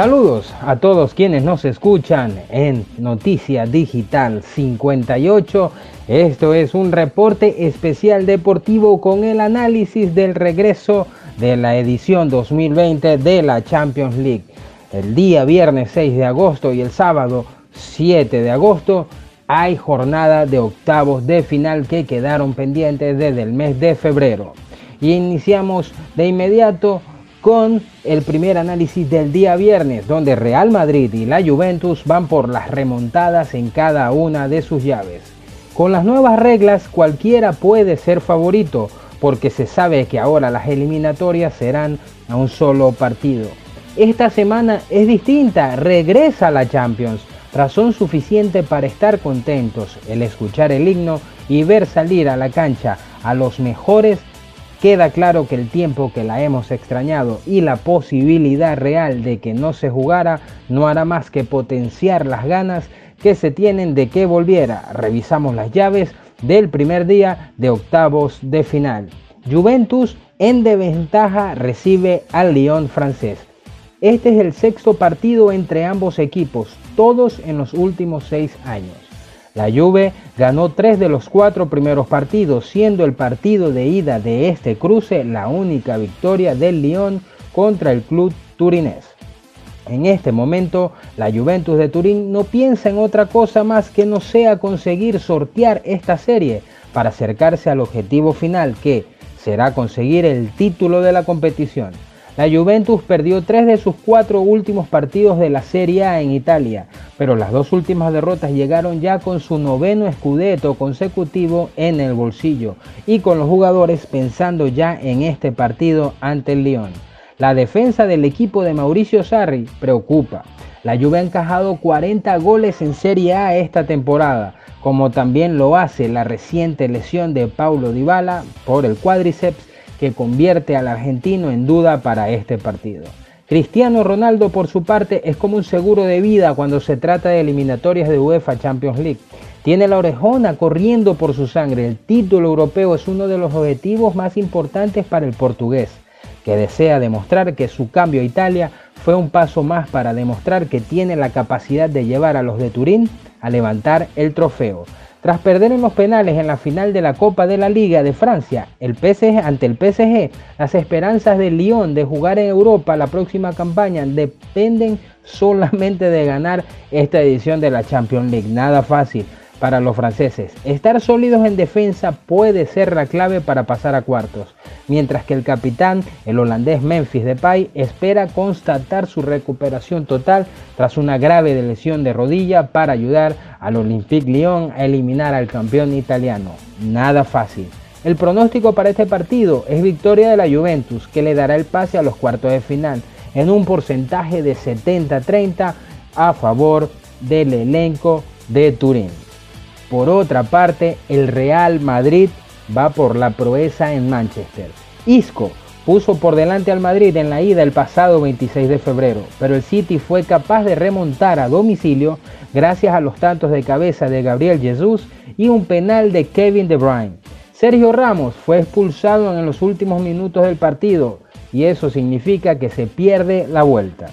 Saludos a todos quienes nos escuchan en Noticia Digital 58. Esto es un reporte especial deportivo con el análisis del regreso de la edición 2020 de la Champions League. El día viernes 6 de agosto y el sábado 7 de agosto hay jornada de octavos de final que quedaron pendientes desde el mes de febrero. Y iniciamos de inmediato con el primer análisis del día viernes, donde Real Madrid y la Juventus van por las remontadas en cada una de sus llaves. Con las nuevas reglas cualquiera puede ser favorito, porque se sabe que ahora las eliminatorias serán a un solo partido. Esta semana es distinta, regresa la Champions, razón suficiente para estar contentos, el escuchar el himno y ver salir a la cancha a los mejores Queda claro que el tiempo que la hemos extrañado y la posibilidad real de que no se jugara no hará más que potenciar las ganas que se tienen de que volviera. Revisamos las llaves del primer día de octavos de final. Juventus en desventaja recibe al Lyon francés. Este es el sexto partido entre ambos equipos, todos en los últimos seis años. La Juve ganó tres de los cuatro primeros partidos, siendo el partido de ida de este cruce la única victoria del Lyon contra el club turinés. En este momento, la Juventus de Turín no piensa en otra cosa más que no sea conseguir sortear esta serie para acercarse al objetivo final que será conseguir el título de la competición. La Juventus perdió tres de sus cuatro últimos partidos de la Serie A en Italia, pero las dos últimas derrotas llegaron ya con su noveno escudeto consecutivo en el bolsillo y con los jugadores pensando ya en este partido ante el Lyon. La defensa del equipo de Mauricio Sarri preocupa. La Juve ha encajado 40 goles en Serie A esta temporada, como también lo hace la reciente lesión de Paulo Dybala por el cuádriceps que convierte al argentino en duda para este partido. Cristiano Ronaldo por su parte es como un seguro de vida cuando se trata de eliminatorias de UEFA Champions League. Tiene la orejona corriendo por su sangre. El título europeo es uno de los objetivos más importantes para el portugués, que desea demostrar que su cambio a Italia fue un paso más para demostrar que tiene la capacidad de llevar a los de Turín a levantar el trofeo. Tras perder en los penales en la final de la Copa de la Liga de Francia el PSG, ante el PSG, las esperanzas del Lyon de jugar en Europa la próxima campaña dependen solamente de ganar esta edición de la Champions League. Nada fácil para los franceses. Estar sólidos en defensa puede ser la clave para pasar a cuartos, mientras que el capitán, el holandés Memphis Depay, espera constatar su recuperación total tras una grave lesión de rodilla para ayudar al Olympique Lyon a eliminar al campeón italiano. Nada fácil. El pronóstico para este partido es victoria de la Juventus, que le dará el pase a los cuartos de final en un porcentaje de 70-30 a favor del elenco de Turín. Por otra parte, el Real Madrid va por la proeza en Manchester. Isco puso por delante al Madrid en la ida el pasado 26 de febrero, pero el City fue capaz de remontar a domicilio gracias a los tantos de cabeza de Gabriel Jesús y un penal de Kevin De Bruyne. Sergio Ramos fue expulsado en los últimos minutos del partido y eso significa que se pierde la vuelta.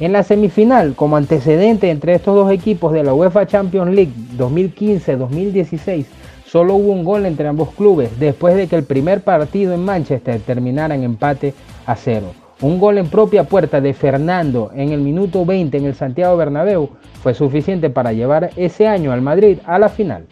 En la semifinal, como antecedente entre estos dos equipos de la UEFA Champions League 2015-2016, solo hubo un gol entre ambos clubes después de que el primer partido en Manchester terminara en empate a cero. Un gol en propia puerta de Fernando en el minuto 20 en el Santiago Bernabéu fue suficiente para llevar ese año al Madrid a la final.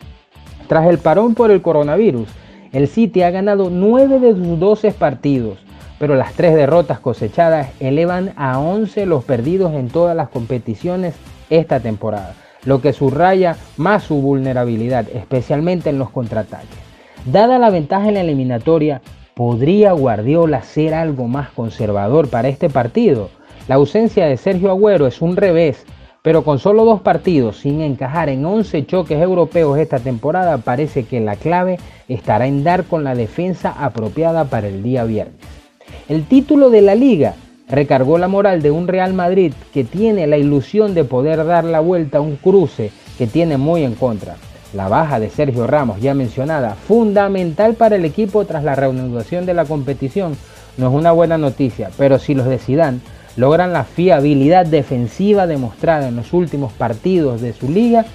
Tras el parón por el coronavirus, el City ha ganado 9 de sus 12 partidos, pero las tres derrotas cosechadas elevan a 11 los perdidos en todas las competiciones esta temporada, lo que subraya más su vulnerabilidad, especialmente en los contraataques. Dada la ventaja en la eliminatoria, ¿podría Guardiola ser algo más conservador para este partido? La ausencia de Sergio Agüero es un revés, pero con solo dos partidos sin encajar en 11 choques europeos esta temporada, parece que la clave estará en dar con la defensa apropiada para el día viernes. El título de la liga recargó la moral de un Real Madrid que tiene la ilusión de poder dar la vuelta a un cruce que tiene muy en contra. La baja de Sergio Ramos, ya mencionada, fundamental para el equipo tras la reanudación de la competición, no es una buena noticia, pero si los de Zidane logran la fiabilidad defensiva demostrada en los últimos partidos de su liga,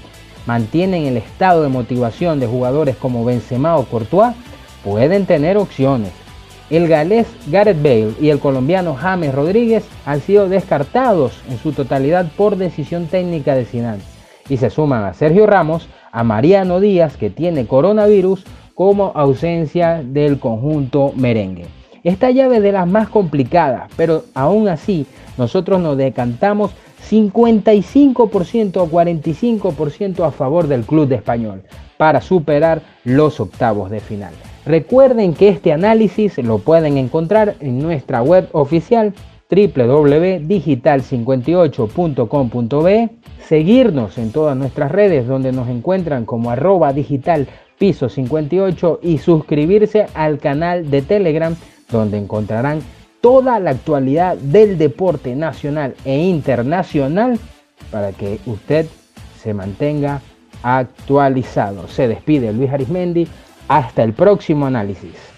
mantienen el estado de motivación de jugadores como Benzema o Courtois, pueden tener opciones. El galés Gareth Bale y el colombiano James Rodríguez han sido descartados en su totalidad por decisión técnica de Zidane y se suman a Sergio Ramos, a Mariano Díaz que tiene coronavirus como ausencia del conjunto merengue. Esta llave de las más complicadas, pero aún así nosotros nos decantamos 55% o 45% a favor del club de español para superar los octavos de final. Recuerden que este análisis lo pueden encontrar en nuestra web oficial www.digital58.com.be, seguirnos en todas nuestras redes donde nos encuentran como arroba digital piso 58 y suscribirse al canal de Telegram donde encontrarán toda la actualidad del deporte nacional e internacional para que usted se mantenga actualizado. Se despide Luis Arismendi. Hasta el próximo análisis.